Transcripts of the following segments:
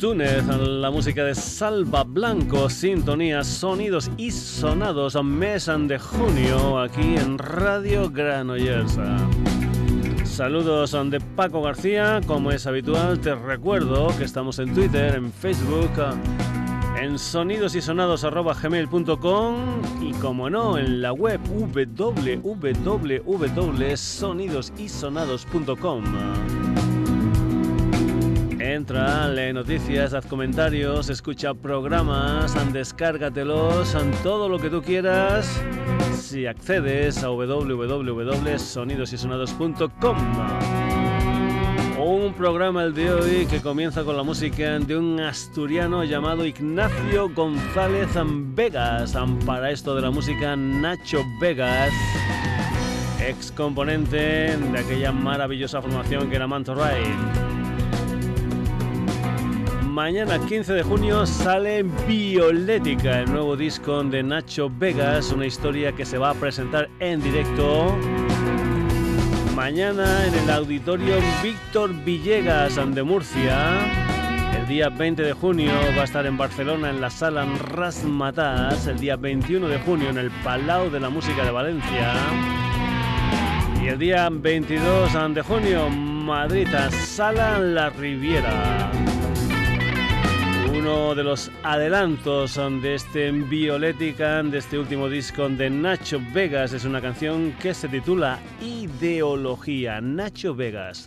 Túnez, la música de Salva Blanco, sintonía, sonidos y sonados, mes de junio, aquí en Radio Granollers. Saludos de Paco García, como es habitual, te recuerdo que estamos en Twitter, en Facebook, en sonidosysonados.gmail.com y como no, en la web www.sonidosysonados.com. Entra, lee noticias, haz comentarios, escucha programas, descárgatelos, todo lo que tú quieras si accedes a www.sonidosysonados.com. Un programa el de hoy que comienza con la música de un asturiano llamado Ignacio González Vegas. Para esto de la música, Nacho Vegas, ex componente de aquella maravillosa formación que era Manto Ride. Mañana 15 de junio sale Violética, el nuevo disco de Nacho Vegas, una historia que se va a presentar en directo mañana en el auditorio Víctor Villegas de Murcia. El día 20 de junio va a estar en Barcelona en la sala Rasmatas. El día 21 de junio en el Palau de la Música de Valencia. Y el día 22 de junio, Madrid, Sala La Riviera uno de los adelantos de este Violética, de este último disco de Nacho Vegas. Es una canción que se titula Ideología. Nacho Vegas.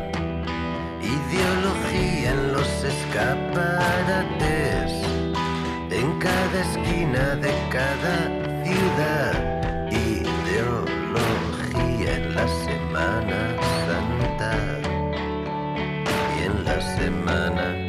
escaparates, en cada esquina de cada ciudad, ideología en la Semana Santa. Y en la Semana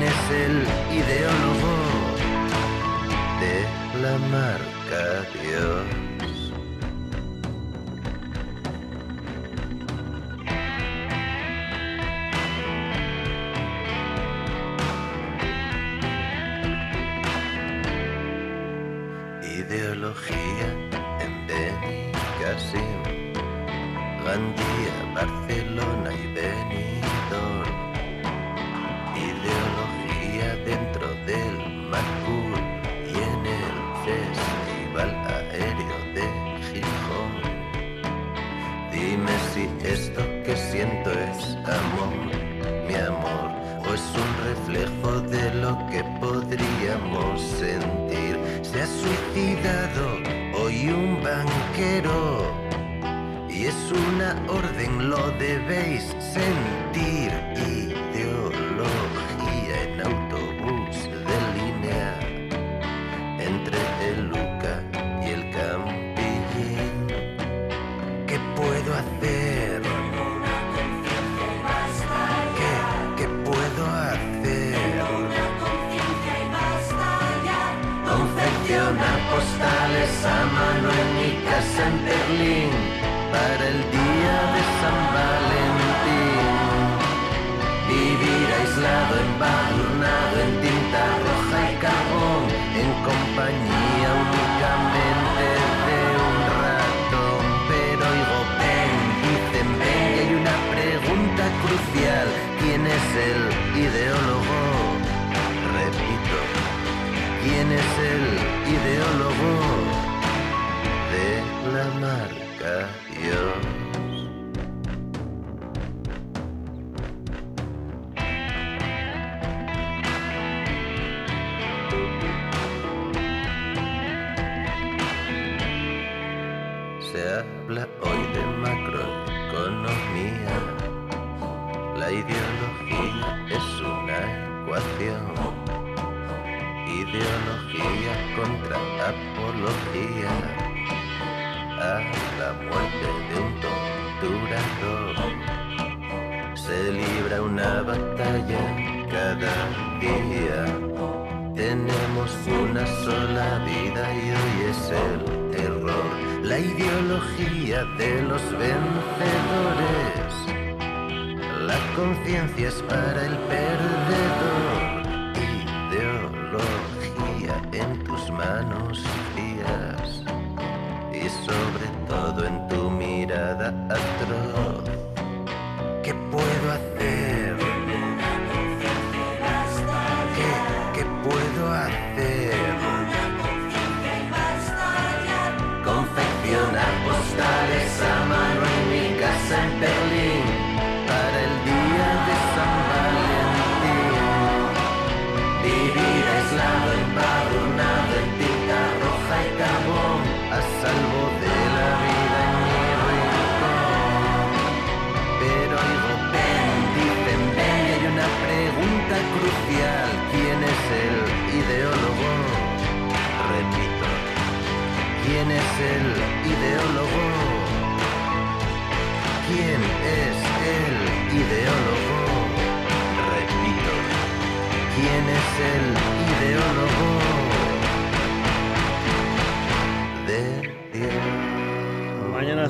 Beni Cassim.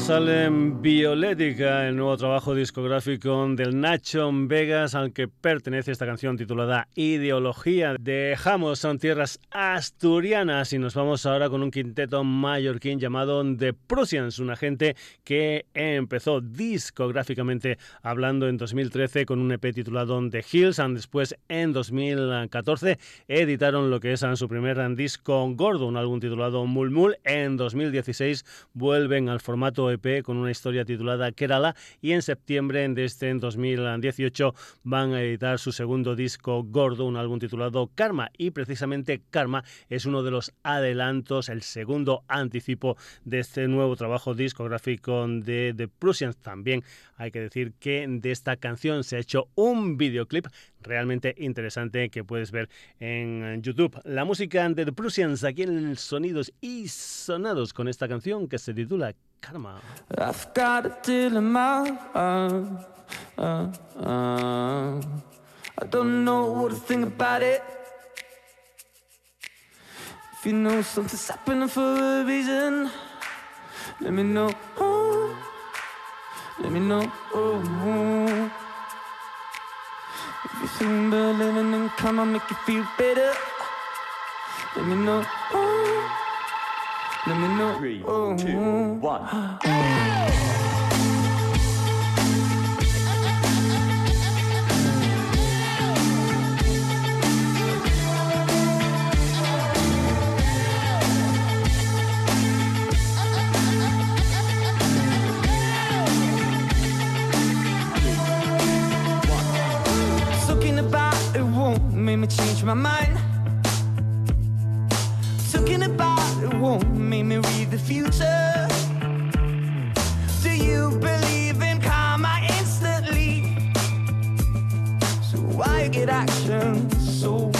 Mañana Biolética, el nuevo trabajo discográfico del Nacho Vegas, al que pertenece esta canción titulada Ideología. Dejamos son tierras asturianas y nos vamos ahora con un quinteto mallorquín llamado The Prussians, una gente que empezó discográficamente hablando en 2013 con un EP titulado The Hills, y después en 2014 editaron lo que es su primer disco gordo, un álbum titulado Mulmul. En 2016 vuelven al formato EP con una historia titulada Kerala y en septiembre de este en 2018 van a editar su segundo disco gordo, un álbum titulado Karma y precisamente Karma es uno de los adelantos, el segundo anticipo de este nuevo trabajo discográfico de The Prussians. También hay que decir que de esta canción se ha hecho un videoclip realmente interesante que puedes ver en YouTube. La música de The Prussians aquí en Sonidos y Sonados con esta canción que se titula Karma. I've got a my arm. Uh, uh, I don't know what to think about it. If you know something's happening for a reason, let me know. Oh, let me know. Oh, if you think about living in karma make you feel better, let me know. Oh, Let. Three, oh, oh. two, one. Talking about it won't make me change my mind. Talking about won't make me read the future. Do you believe in karma instantly? So why get action so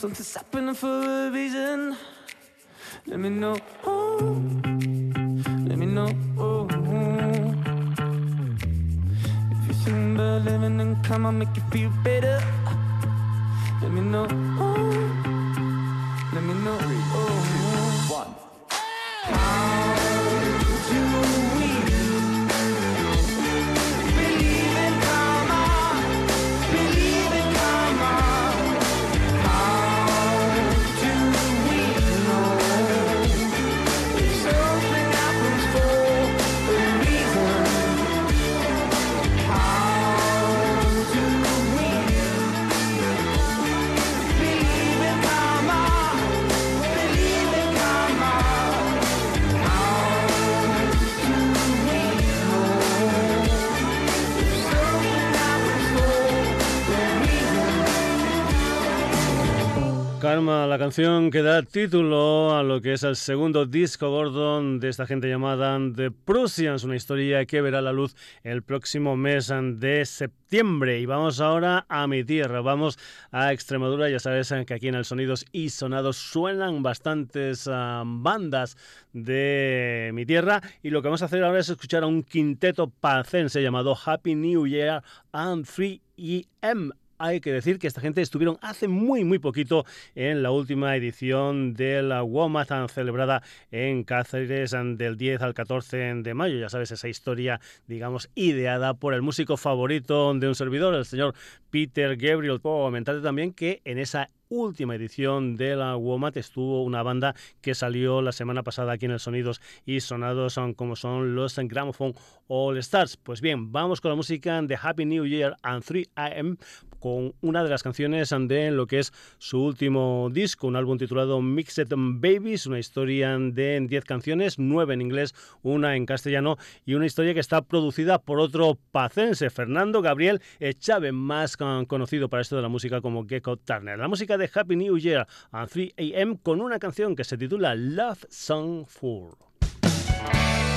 something's happening for a reason, let me know. Oh, let me know. Oh, if you think about living in on, make you feel better. Canción que da título a lo que es el segundo disco gordo de esta gente llamada The Prussians, una historia que verá la luz el próximo mes de septiembre. Y vamos ahora a mi tierra, vamos a Extremadura. Ya sabes que aquí en el Sonidos y Sonados suenan bastantes ah, bandas de mi tierra. Y lo que vamos a hacer ahora es escuchar a un quinteto pacense llamado Happy New Year and 3EM hay que decir que esta gente estuvieron hace muy, muy poquito en la última edición de la WOMAD celebrada en Cáceres del 10 al 14 de mayo. Ya sabes, esa historia, digamos, ideada por el músico favorito de un servidor, el señor Peter Gabriel. Puedo comentarte también que en esa última edición de la WOMAT estuvo una banda que salió la semana pasada aquí en el Sonidos y Sonados son como son los Gramophone All Stars. Pues bien, vamos con la música de Happy New Year and 3am con una de las canciones de lo que es su último disco, un álbum titulado Mixed Babies, una historia de 10 canciones, 9 en inglés, una en castellano y una historia que está producida por otro pacense, Fernando Gabriel Chávez, más conocido para esto de la música como Gecko Turner. La música de Happy New Year and 3am con una canción que se titula Love Song 4.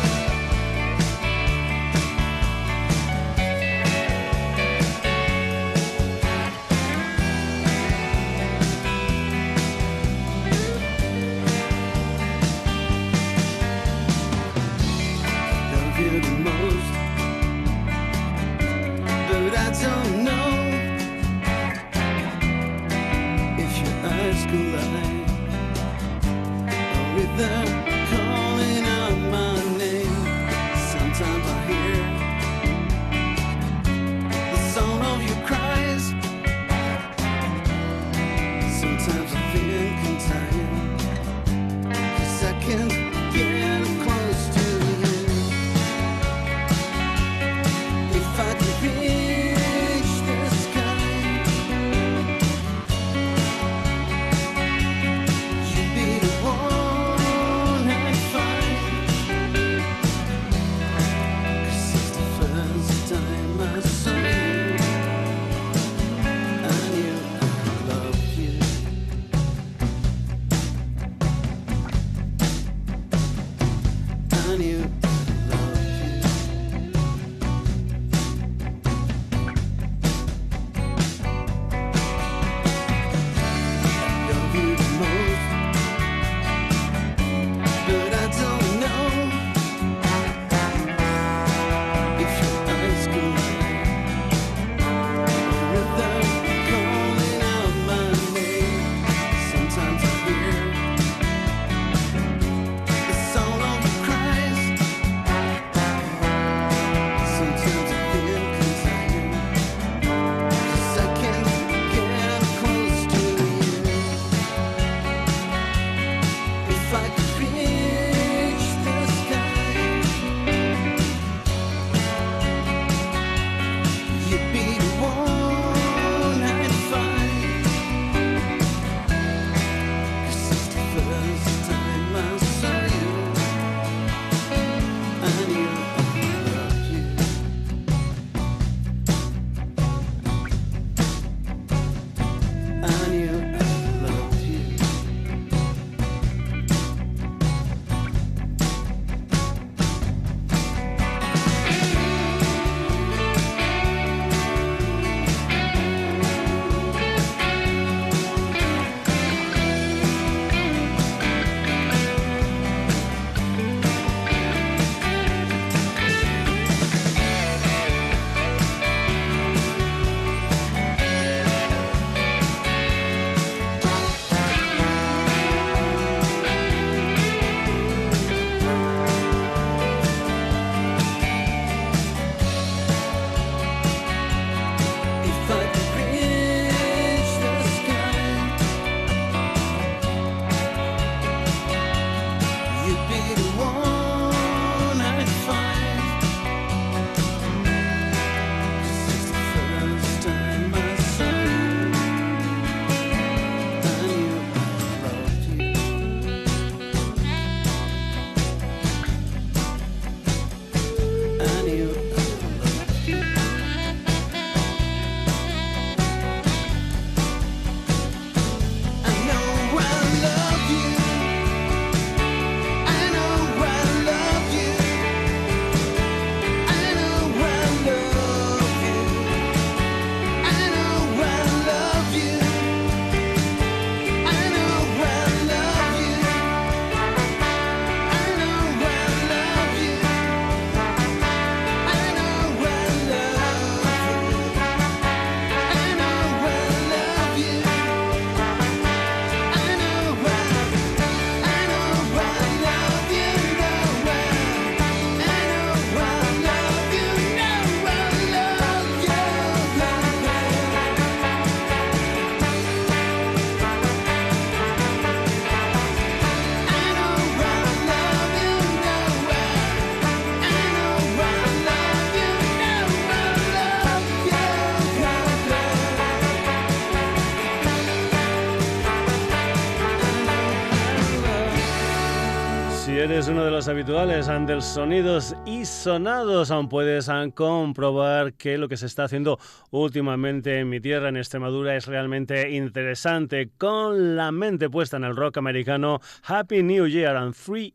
Eres uno de los habituales del sonidos sonados, aún puedes comprobar que lo que se está haciendo últimamente en mi tierra, en Extremadura, es realmente interesante. Con la mente puesta en el rock americano, Happy New Year and 3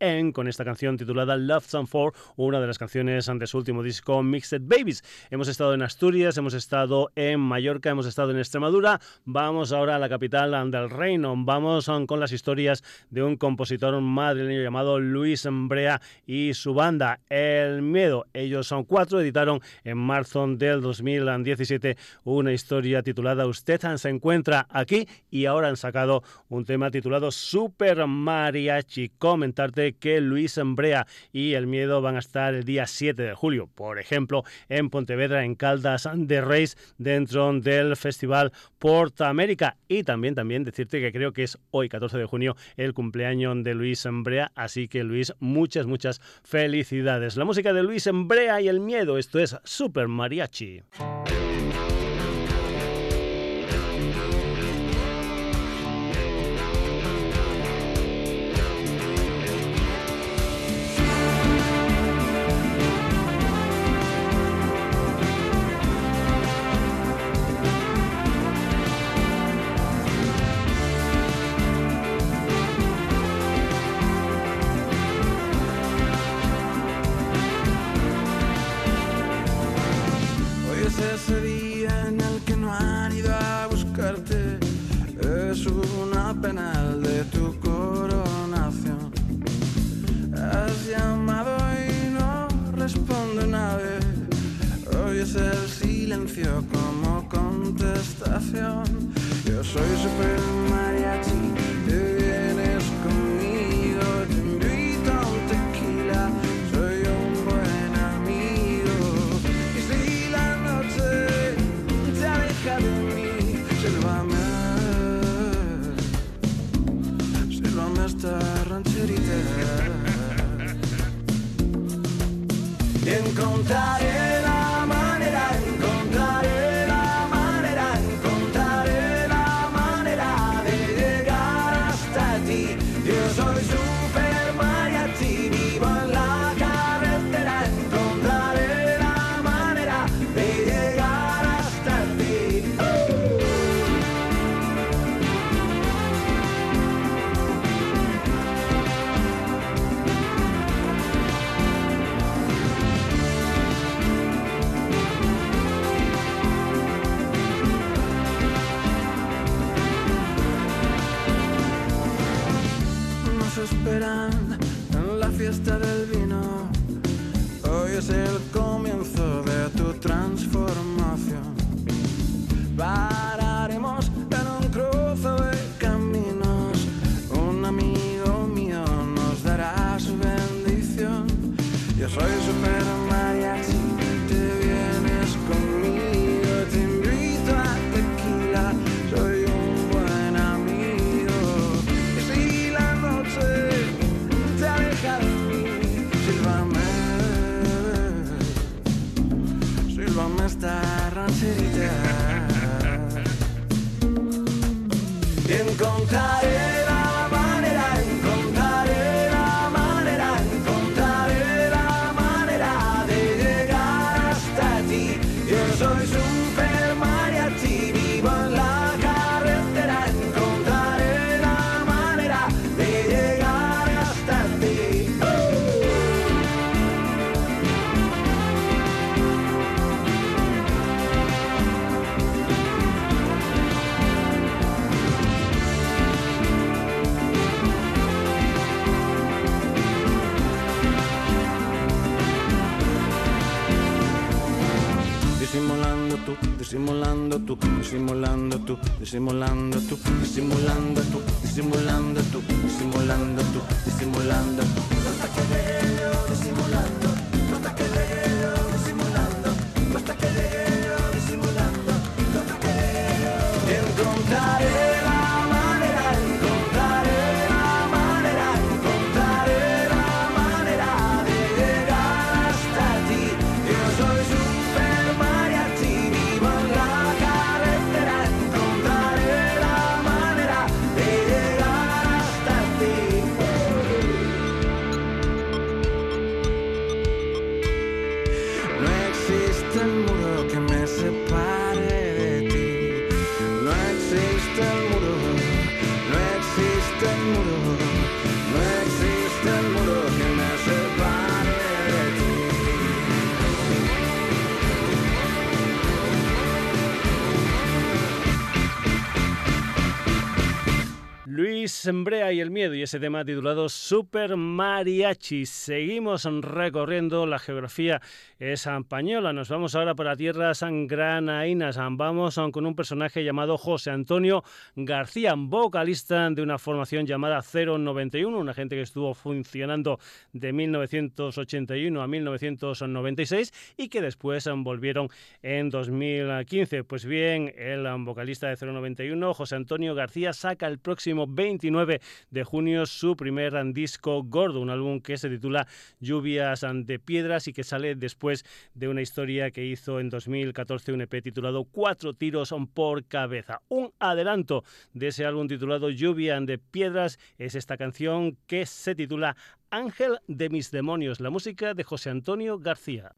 AM, con esta canción titulada Love Song 4, una de las canciones de su último disco, Mixed Babies. Hemos estado en Asturias, hemos estado en Mallorca, hemos estado en Extremadura. Vamos ahora a la capital del reino. Vamos con las historias de un compositor madrileño llamado Luis Brea y su banda El Miedo. Ellos son cuatro, editaron en marzo del 2017 una historia titulada Usted se encuentra aquí y ahora han sacado un tema titulado Super Mariachi. Comentarte que Luis Brea y El Miedo van a estar el día 7 de julio, por ejemplo, en Pontevedra, en Caldas de Reis, dentro del Festival Porta América. Y también, también decirte que creo que es hoy, 14 de junio, el cumpleaños de Luis Embrea. Así que Luis, muchas, muchas felicidades. La música de Luis Embrea y el miedo, esto es Super Mariachi. welcome disimulando tú, disimulando tú, disimulando tú, disimulando tú, disimulando tú, disimulando tú, hasta que yo disimulando, hasta que yo disimulando, hasta que llegue Brea y el miedo y ese tema titulado Super Mariachi. Seguimos recorriendo la geografía española. Nos vamos ahora para tierras granaínas. Vamos con un personaje llamado José Antonio García, vocalista de una formación llamada 091, una gente que estuvo funcionando de 1981 a 1996 y que después volvieron en 2015. Pues bien, el vocalista de 091, José Antonio García, saca el próximo 29 de junio su primer disco gordo, un álbum que se titula Lluvias de Piedras y que sale después de una historia que hizo en 2014 un EP titulado Cuatro tiros por cabeza. Un adelanto de ese álbum titulado Lluvia de Piedras es esta canción que se titula Ángel de mis demonios, la música de José Antonio García.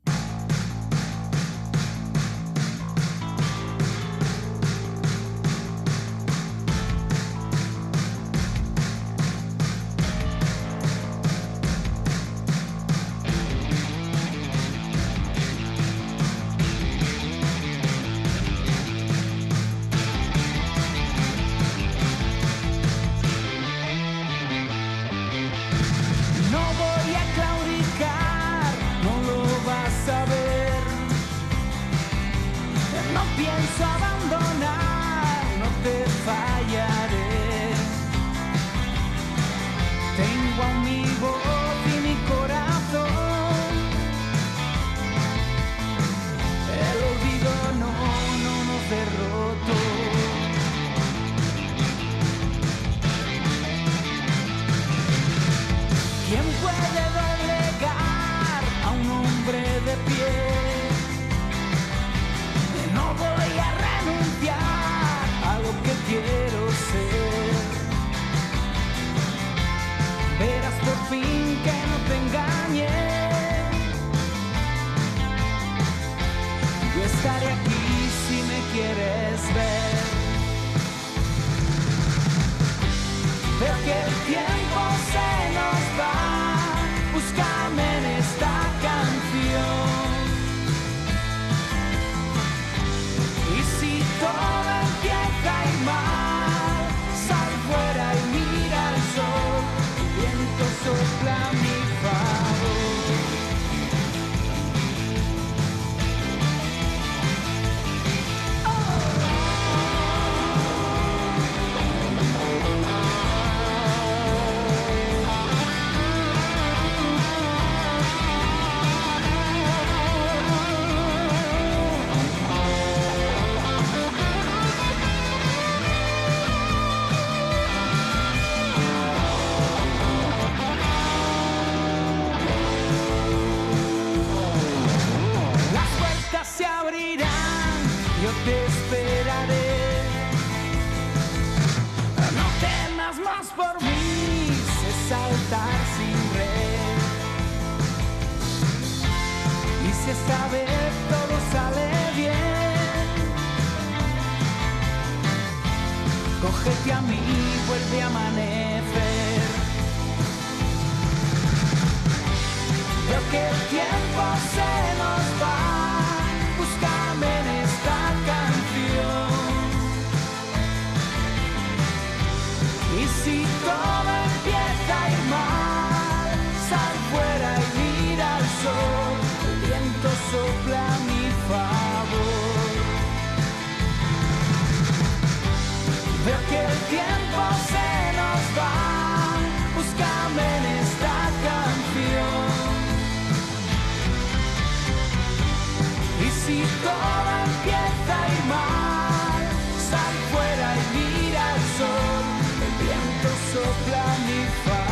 pra me falar.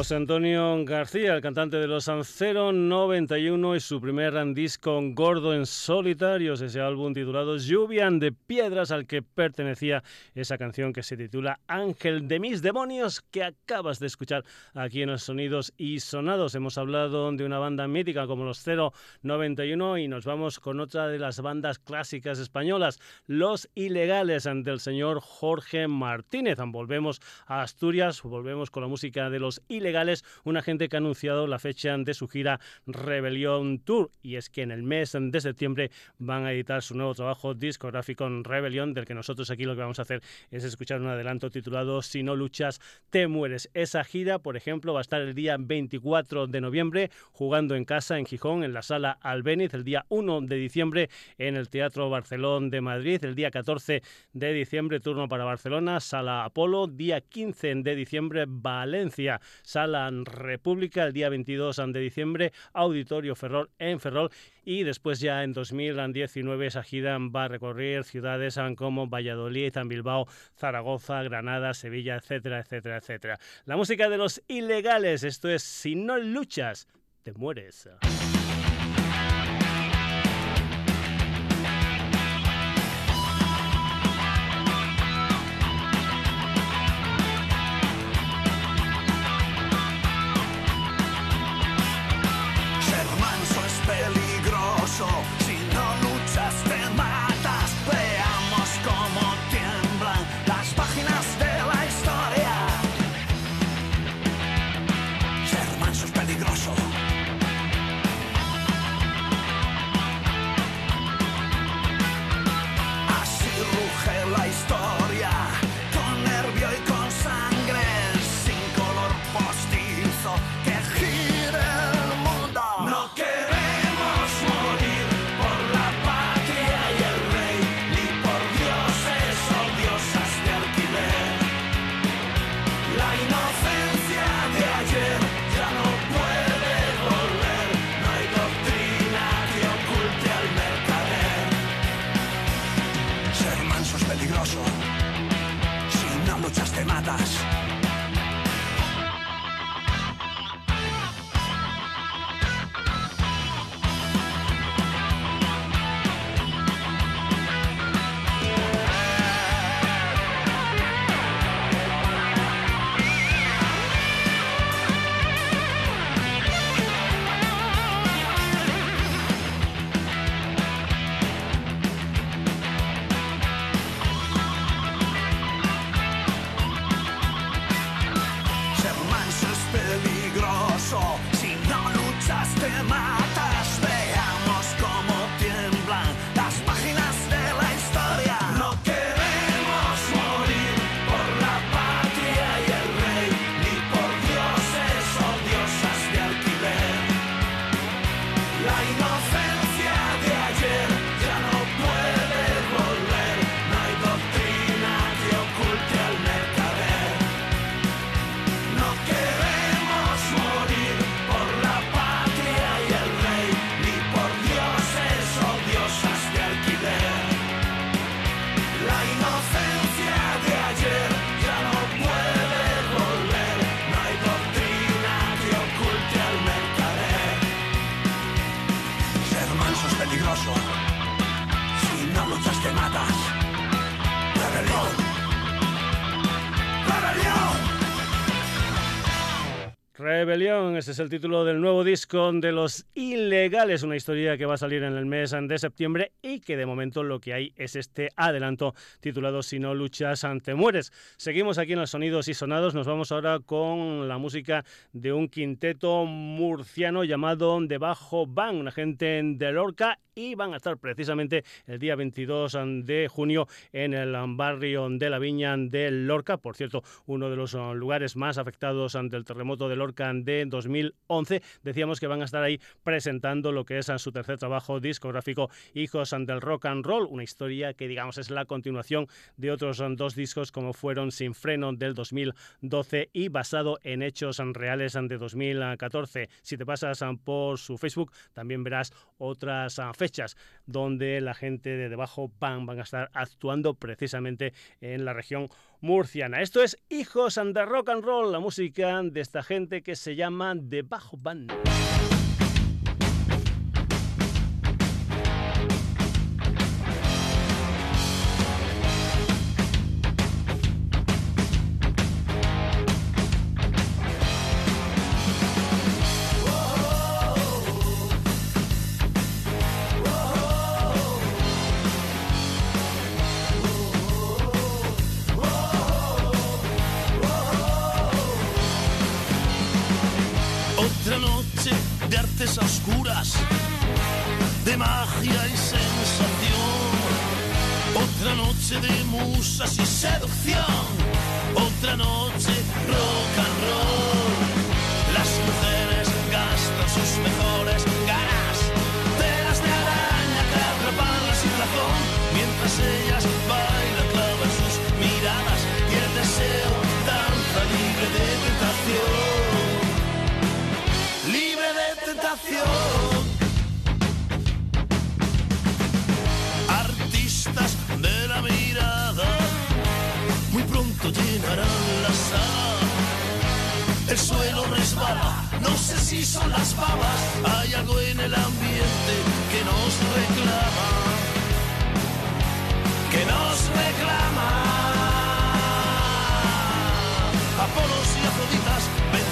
José Antonio García, el cantante de los 091 y su primer disco gordo en solitarios, ese álbum titulado Lluvian de Piedras al que pertenecía esa canción que se titula Ángel de mis demonios que acabas de escuchar aquí en los sonidos y sonados. Hemos hablado de una banda mítica como los 091 y nos vamos con otra de las bandas clásicas españolas, Los Ilegales ante el señor Jorge Martínez. Volvemos a Asturias, volvemos con la música de los ilegales, una gente que ha anunciado la fecha de su gira Rebelión Tour. Y es que en el mes de septiembre van a editar su nuevo trabajo discográfico en Rebelión, del que nosotros aquí lo que vamos a hacer es escuchar un adelanto titulado Si no luchas, te mueres. Esa gira, por ejemplo, va a estar el día 24 de noviembre jugando en casa en Gijón, en la sala Albéniz, el día 1 de diciembre en el Teatro Barcelón de Madrid, el día 14 de diciembre turno para Barcelona, sala Apolo, día 15 de diciembre Valencia, Sala República el día 22 de diciembre, Auditorio Ferrol en Ferrol y después ya en 2019 esa gira va a recorrer ciudades como Valladolid, Bilbao, Zaragoza, Granada, Sevilla, etcétera, etcétera, etcétera. La música de los ilegales, esto es Si no luchas, te mueres. Ese es el título del nuevo disco de Los Ilegales, una historia que va a salir en el mes de septiembre y que de momento lo que hay es este adelanto titulado Si no luchas ante mueres. Seguimos aquí en los sonidos y sonados, nos vamos ahora con la música de un quinteto murciano llamado Debajo Van, una gente de Lorca y van a estar precisamente el día 22 de junio en el barrio de la Viña de Lorca, por cierto, uno de los lugares más afectados ante el terremoto de Lorca de 2011. Decíamos que van a estar ahí presentando lo que es su tercer trabajo discográfico, Hijos del Rock and Roll, una historia que digamos es la continuación de otros dos discos como fueron Sin Freno del 2012 y basado en hechos reales de 2014. Si te pasas por su Facebook también verás otras fechas donde la gente de debajo van, van a estar actuando precisamente en la región murciana. Esto es Hijos and Rock and Roll, la música de esta gente que se llama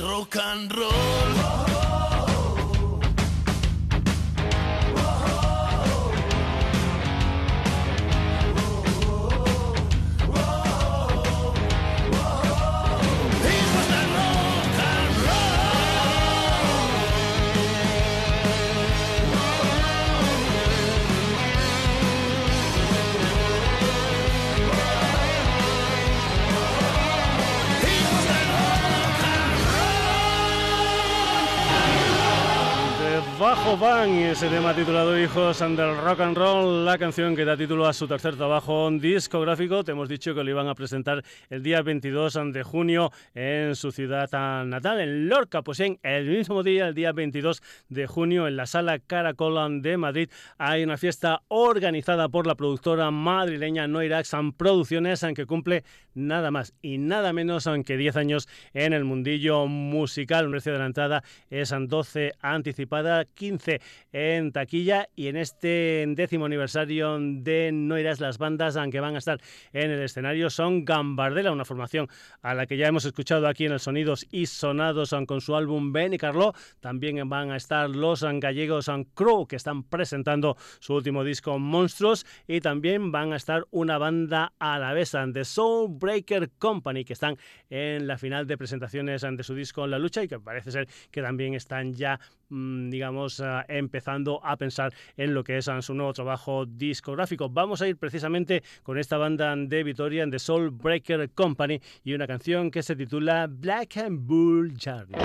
rock and roll. Bajo Y ese tema titulado Hijos del Rock and Roll, la canción que da título a su tercer trabajo discográfico. Te hemos dicho que lo iban a presentar el día 22 de junio en su ciudad natal, en Lorca. Pues en el mismo día, el día 22 de junio, en la sala Caracol de Madrid, hay una fiesta organizada por la productora madrileña Noiraxan Producciones, aunque cumple nada más y nada menos aunque 10 años en el mundillo musical. Un precio de la entrada es 12 anticipada, 15 en taquilla y en este décimo aniversario de No irás las bandas, aunque van a estar en el escenario, son Gambardella, una formación a la que ya hemos escuchado aquí en el Sonidos y Sonados con su álbum Ben y Carlo. También van a estar los gallegos Crow, que están presentando su último disco Monstruos, y también van a estar una banda a la vez, The Soul Breaker Company, que están en la final de presentaciones de su disco La Lucha y que parece ser que también están ya digamos, ah, empezando a pensar en lo que es ah, su nuevo trabajo discográfico. Vamos a ir precisamente con esta banda de Vitoria, The Soul Breaker Company, y una canción que se titula Black and Bull Journey.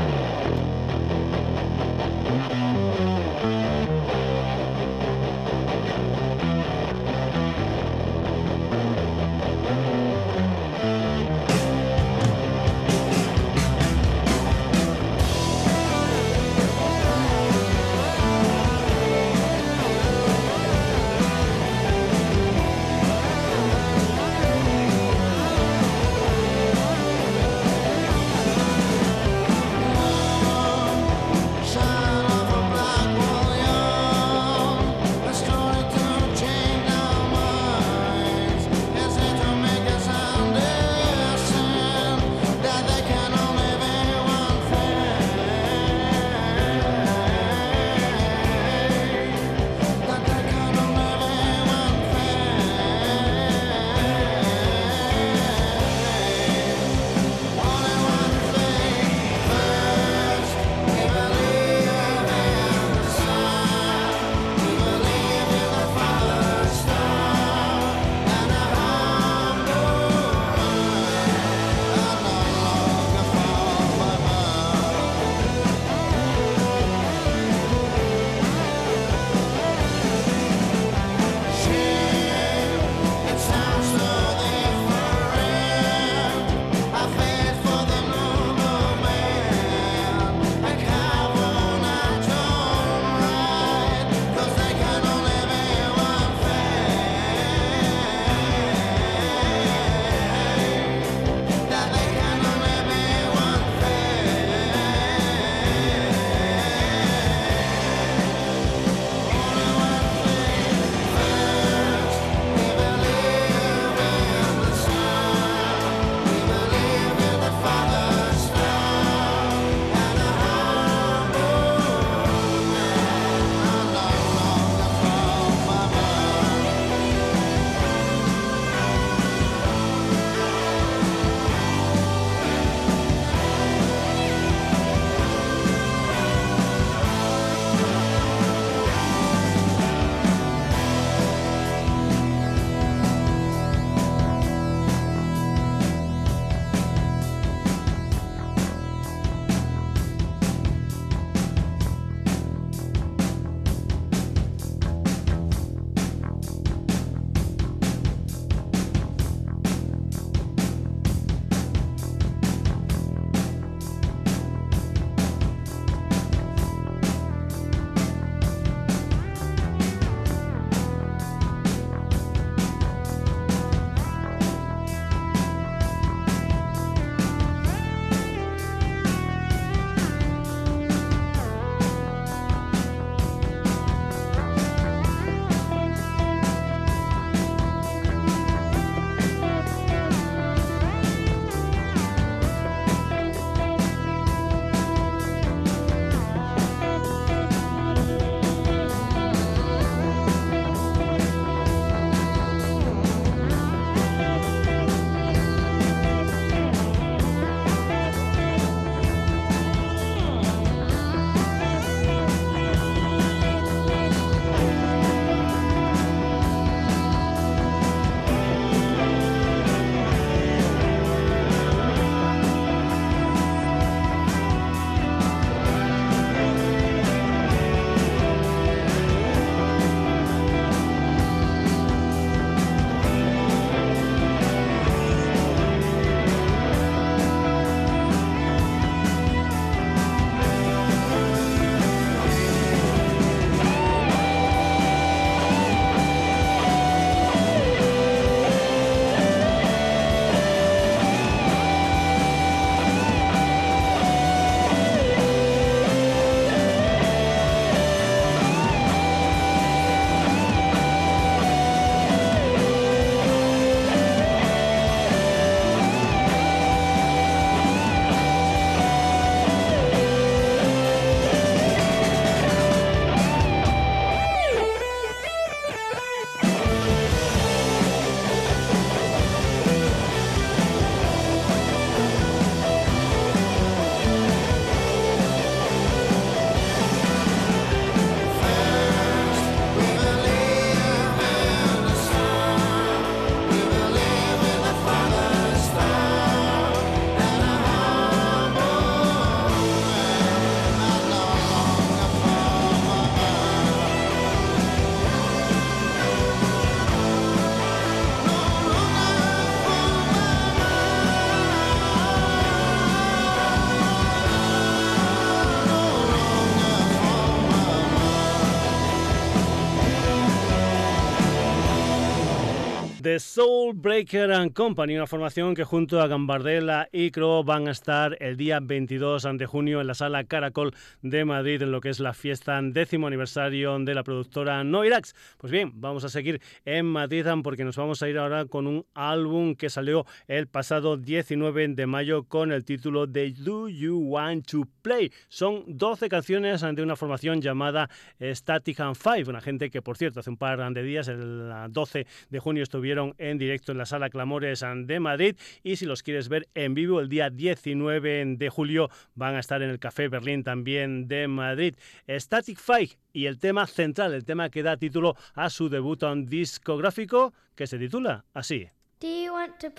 The Soul Breaker and Company, una formación que junto a Gambardella y Crow van a estar el día 22 de junio en la sala Caracol de Madrid en lo que es la fiesta décimo aniversario de la productora Noirax. Pues bien, vamos a seguir en Madrid porque nos vamos a ir ahora con un álbum que salió el pasado 19 de mayo con el título de Do You Want to Play. Son 12 canciones de una formación llamada Static and Five, una gente que por cierto hace un par de días, el 12 de junio, estuvieron en directo en la sala Clamores de Madrid y si los quieres ver en vivo el día 19 de julio van a estar en el Café Berlín también de Madrid. Static Fight y el tema central, el tema que da título a su debut discográfico que se titula así. Drizzle to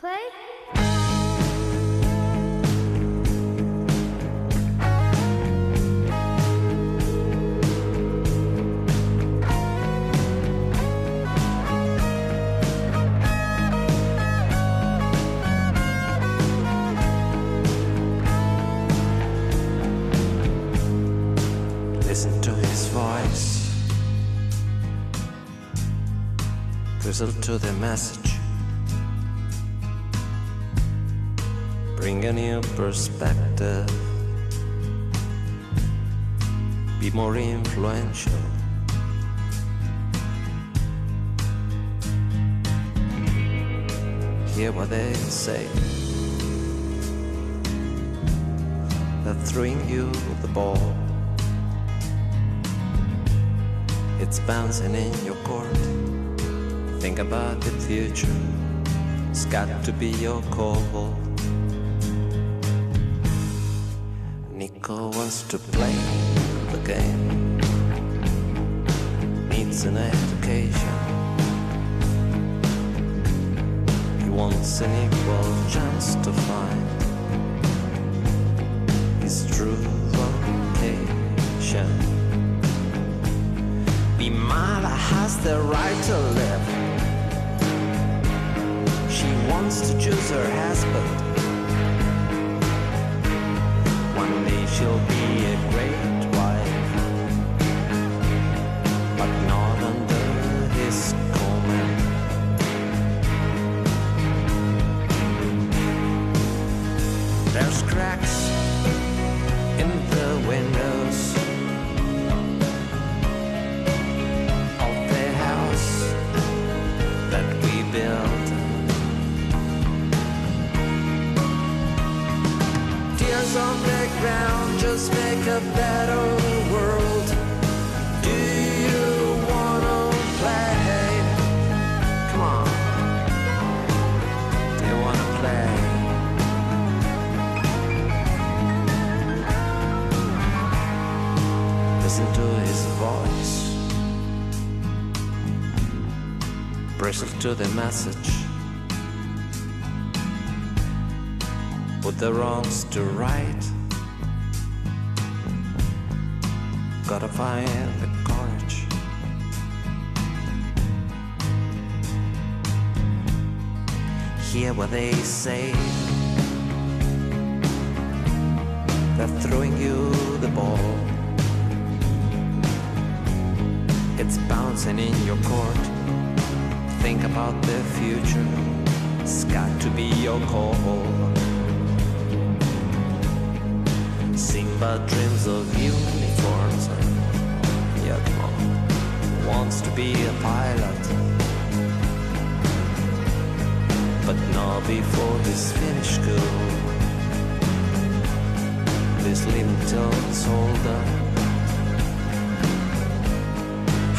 the message. Bring a new perspective. Be more influential. Hear what they say. They're throwing you the ball. It's bouncing in your court. Think about the future. It's got to be your call. Nico wants to play the game. Needs an education. He wants an equal chance to find his true vocation. Mala has the right to live. She wants to choose her husband. One day she'll be They're throwing you the ball. It's bouncing in your court. Think about the future. It's got to be your call. Simba dreams of uniforms Yakma wants to be a pilot. But not before he's finished school. This little soldier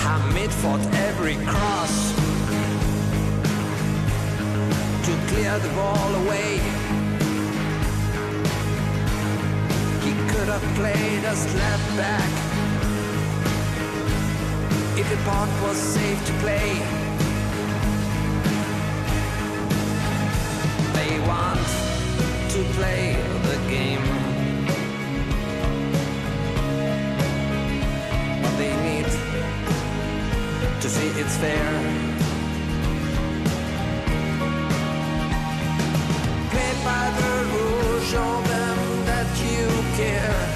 Hamid fought every cross to clear the ball away. He could have played a slap back if the part was safe to play. To play the game, but they need to see it's fair. Played by the rules, show them that you care.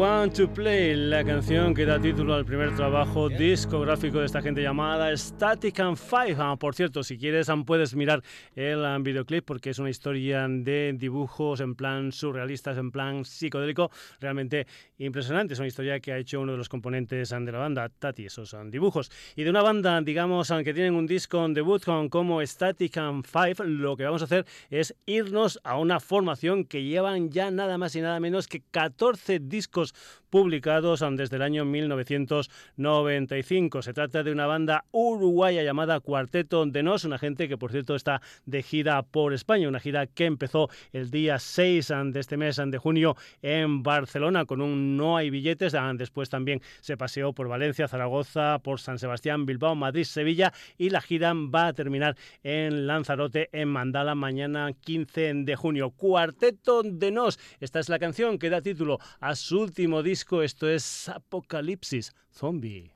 Want to Play, la canción que da título al primer trabajo discográfico de esta gente llamada Static and Five. Ah, por cierto, si quieres ah, puedes mirar el ah, videoclip porque es una historia de dibujos en plan surrealistas, en plan psicodélico, realmente impresionante. Es una historia que ha hecho uno de los componentes de la banda, Tati, esos dibujos. Y de una banda, digamos, que tienen un disco debut como Static and Five, lo que vamos a hacer es irnos a una formación que llevan ya nada más y nada menos que 14 discos publicados desde el año 1995. Se trata de una banda uruguaya llamada Cuarteto de Nos, una gente que por cierto está de gira por España, una gira que empezó el día 6 de este mes de junio en Barcelona con un No hay billetes, después también se paseó por Valencia, Zaragoza, por San Sebastián, Bilbao, Madrid, Sevilla y la gira va a terminar en Lanzarote, en Mandala, mañana 15 de junio. Cuarteto de Nos, esta es la canción que da título a su último disco, esto es Apocalipsis Zombie.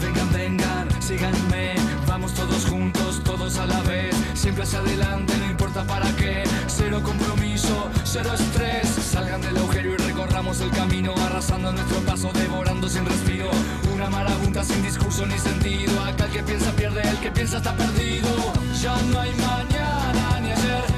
Vengan, vengan, síganme, vamos todos juntos, todos a la vez, siempre hacia adelante, no importa para qué, cero compromiso, cero estrés, el camino, arrasando nuestro paso, devorando sin respiro, una marabunta sin discurso ni sentido, acá el que piensa pierde, el que piensa está perdido, ya no hay mañana ni ayer,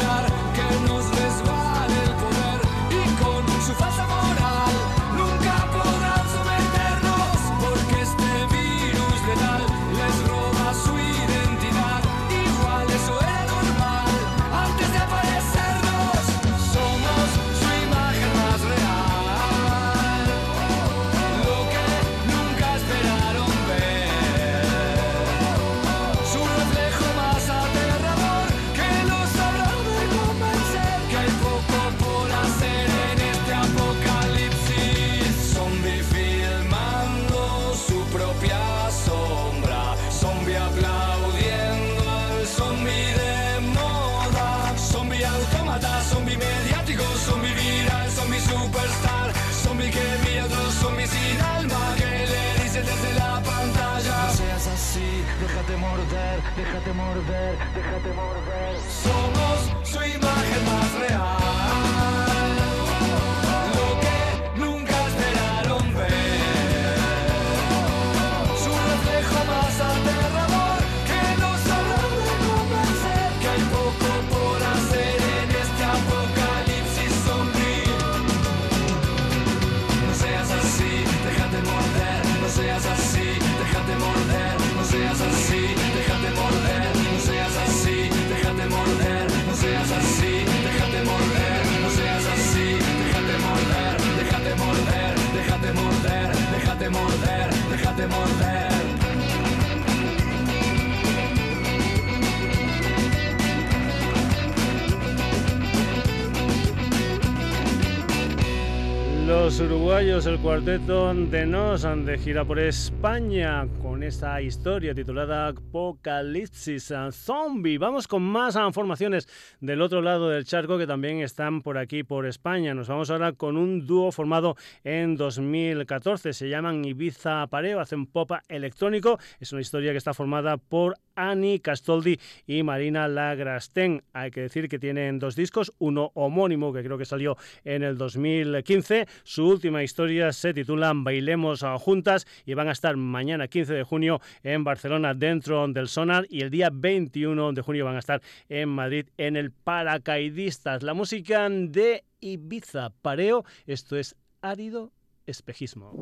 El cuarteto de Nos, han de gira por España con esta historia titulada Apocalipsis Zombie. Vamos con más informaciones del otro lado del charco que también están por aquí, por España. Nos vamos ahora con un dúo formado en 2014. Se llaman Ibiza Pareo, hacen pop electrónico. Es una historia que está formada por Ani Castoldi y Marina Lagrasten. Hay que decir que tienen dos discos, uno homónimo que creo que salió en el 2015. Su última historia se titula Bailemos Juntas y van a estar mañana 15 de junio en Barcelona dentro del Sonar y el día 21 de junio van a estar en Madrid en el Paracaidistas. La música de Ibiza Pareo, esto es árido espejismo.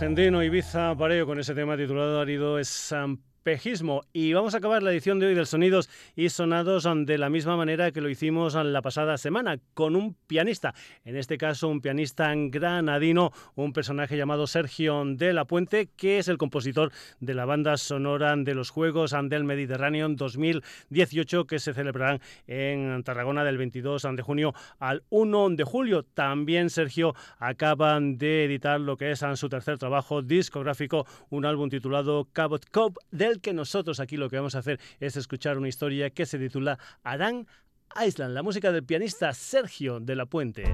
Argentino Ibiza Pareo con ese tema titulado Arido es. Y vamos a acabar la edición de hoy del Sonidos y Sonados de la misma manera que lo hicimos la pasada semana, con un pianista. En este caso, un pianista granadino, un personaje llamado Sergio de la Puente, que es el compositor de la banda sonora de los Juegos del Mediterráneo 2018, que se celebrarán en Tarragona del 22 de junio al 1 de julio. También Sergio acaban de editar lo que es su tercer trabajo discográfico, un álbum titulado Cabot Cop de que nosotros aquí lo que vamos a hacer es escuchar una historia que se titula Arán Island, la música del pianista Sergio de la Puente.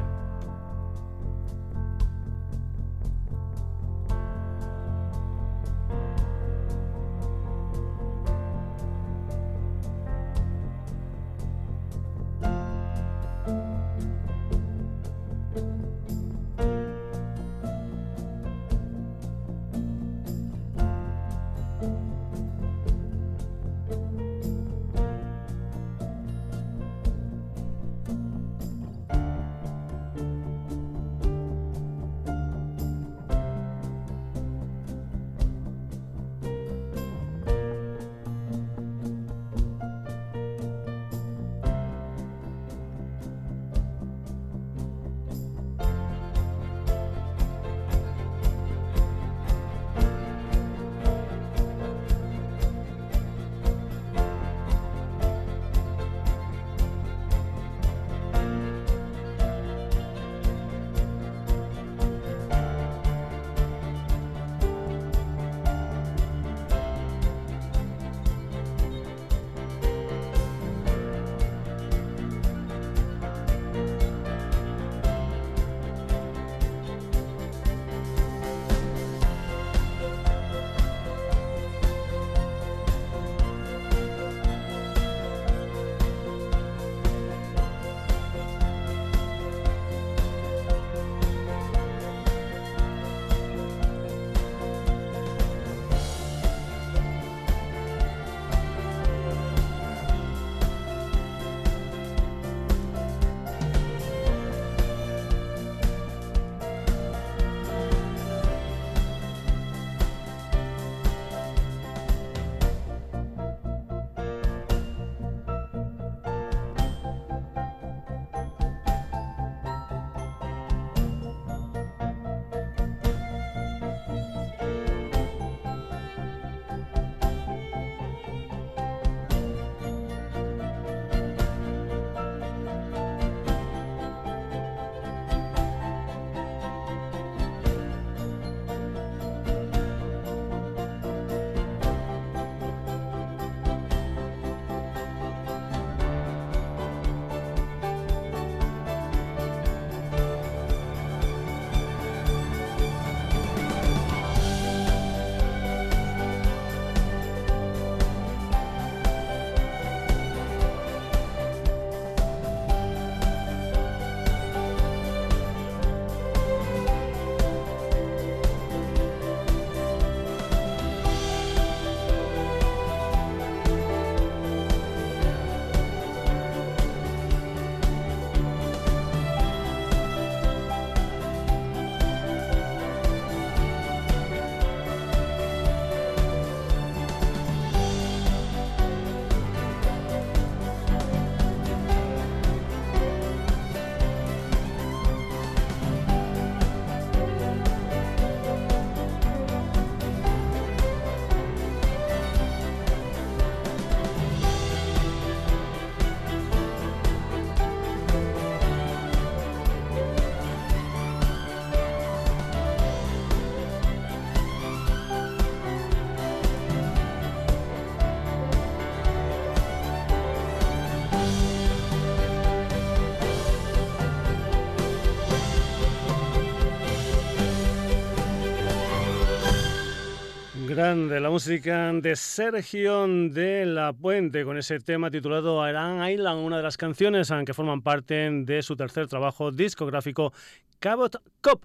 De la música de Sergio de la Puente con ese tema titulado Iron Island, una de las canciones que forman parte de su tercer trabajo discográfico Cabot Cop.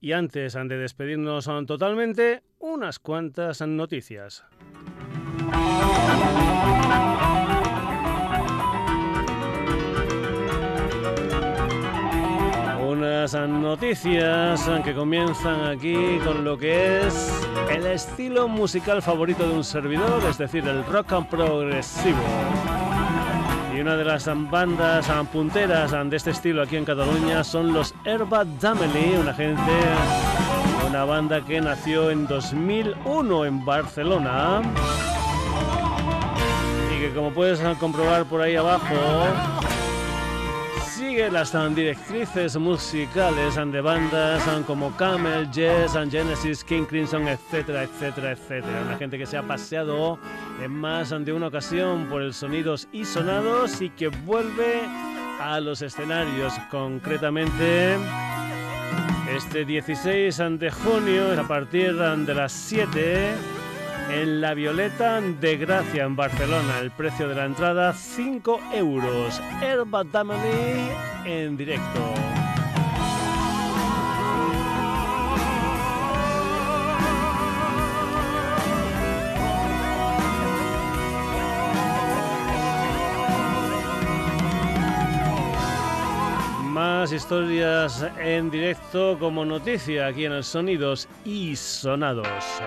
Y antes de despedirnos totalmente, unas cuantas noticias. Unas noticias que comienzan aquí con lo que es el estilo musical favorito de un servidor, es decir, el rock and progresivo. Y una de las bandas punteras de este estilo aquí en Cataluña son los Herba Dameli, una gente, una banda que nació en 2001 en Barcelona y que como puedes comprobar por ahí abajo las directrices musicales de bandas como Camel, Jazz, Genesis, King Crimson, etcétera, etcétera, etcétera. Una gente que se ha paseado en más de una ocasión por el Sonidos y Sonados y que vuelve a los escenarios, concretamente este 16 de junio a partir de las 7 en la Violeta de Gracia en Barcelona. El precio de la entrada 5 euros. Herba Damani en directo. Más historias en directo como noticia aquí en el Sonidos y Sonados.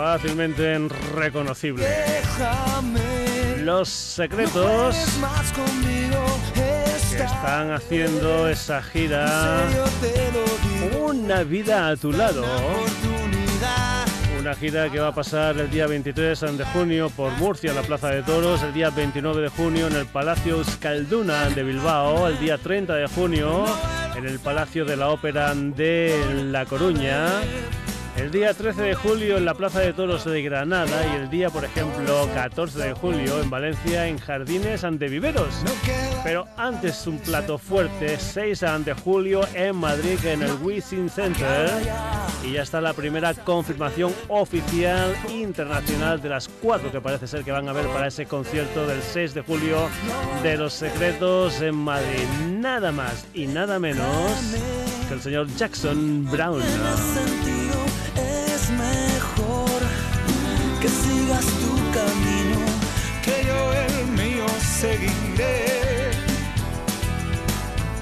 Fácilmente reconocible. Los secretos que están haciendo esa gira. Una vida a tu lado. Una gira que va a pasar el día 23 de junio por Murcia, la Plaza de Toros, el día 29 de junio en el Palacio Euskalduna de Bilbao, el día 30 de junio en el Palacio de la Ópera de La Coruña, el día 13 de julio en la Plaza de Toros de Granada y el día, por ejemplo, 14 de julio en Valencia en Jardines ante Viveros. Pero antes un plato fuerte, 6 de julio en Madrid en el Wizzing Center. Y ya está la primera confirmación oficial internacional de las cuatro que parece ser que van a ver para ese concierto del 6 de julio de Los Secretos en Madrid. Nada más y nada menos que el señor Jackson Brown. Que sigas tu camino, que yo el mío seguiré.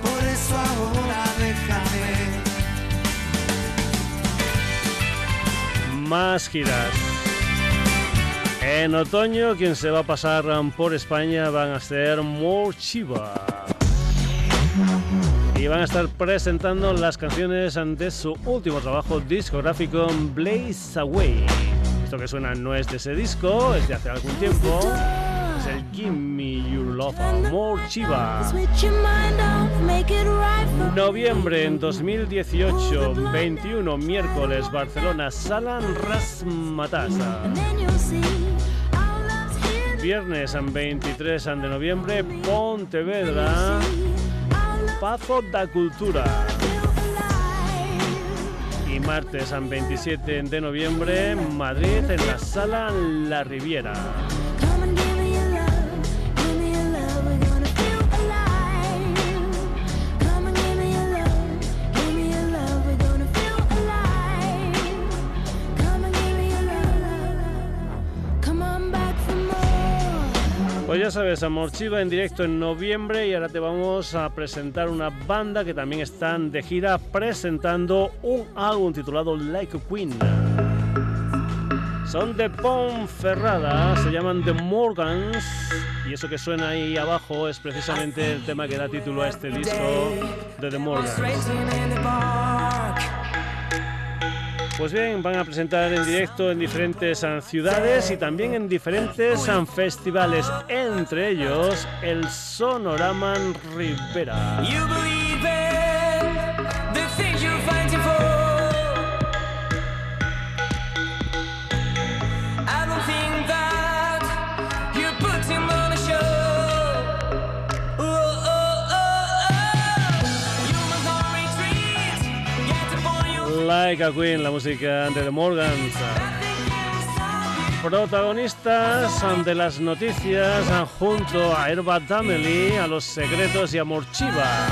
Por eso ahora déjame. Más giras. En otoño, quien se va a pasar por España van a ser Morchiva. Y van a estar presentando las canciones de su último trabajo discográfico, Blaze Away. Esto que suena no es de ese disco, es de hace algún tiempo. Es el Give Me Your Love, More Chiva. Noviembre en 2018, 21 miércoles, Barcelona, Salan Rasmatasa. Viernes en 23 de noviembre, Pontevedra, Pazo da Cultura martes 27 de noviembre Madrid en la sala La Riviera. Pues ya sabes, Amor Chiva en directo en noviembre y ahora te vamos a presentar una banda que también están de gira presentando un álbum titulado Like a Queen. Son de Ponferrada, se llaman The Morgans y eso que suena ahí abajo es precisamente el tema que da título a este disco de The Morgans. Pues bien, van a presentar en directo en diferentes ah, ciudades y también en diferentes ah, festivales, entre ellos el Sonoraman Rivera. Like a Queen, la música de The Morgans. Protagonistas ante las noticias junto a Herba Dameli, a Los Secretos y a Morchiva.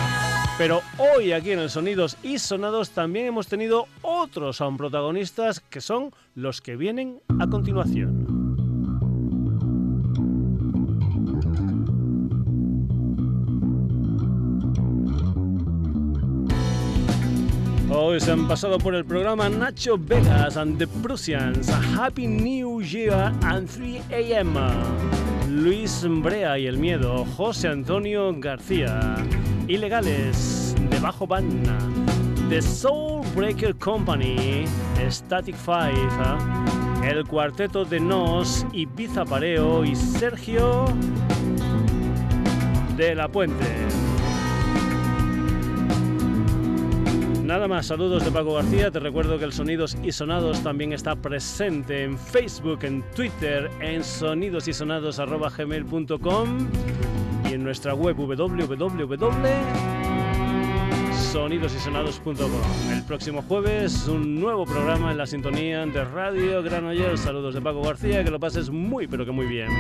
Pero hoy aquí en el Sonidos y Sonados también hemos tenido otros protagonistas que son los que vienen a continuación. Hoy se han pasado por el programa Nacho Vegas and the Prussians, Happy New Year and 3 AM. Luis Brea y el Miedo, José Antonio García, Ilegales, Debajo Banda, The Soul Breaker Company, Static Five, el Cuarteto de Nos, Ibiza Pareo y Sergio de la Puente. Nada más, saludos de Paco García. Te recuerdo que el Sonidos y Sonados también está presente en Facebook, en Twitter, en sonidosysonados.gmail.com y en nuestra web www.sonidosysonados.com. El próximo jueves un nuevo programa en la sintonía de Radio Granollers. Saludos de Paco García, que lo pases muy pero que muy bien.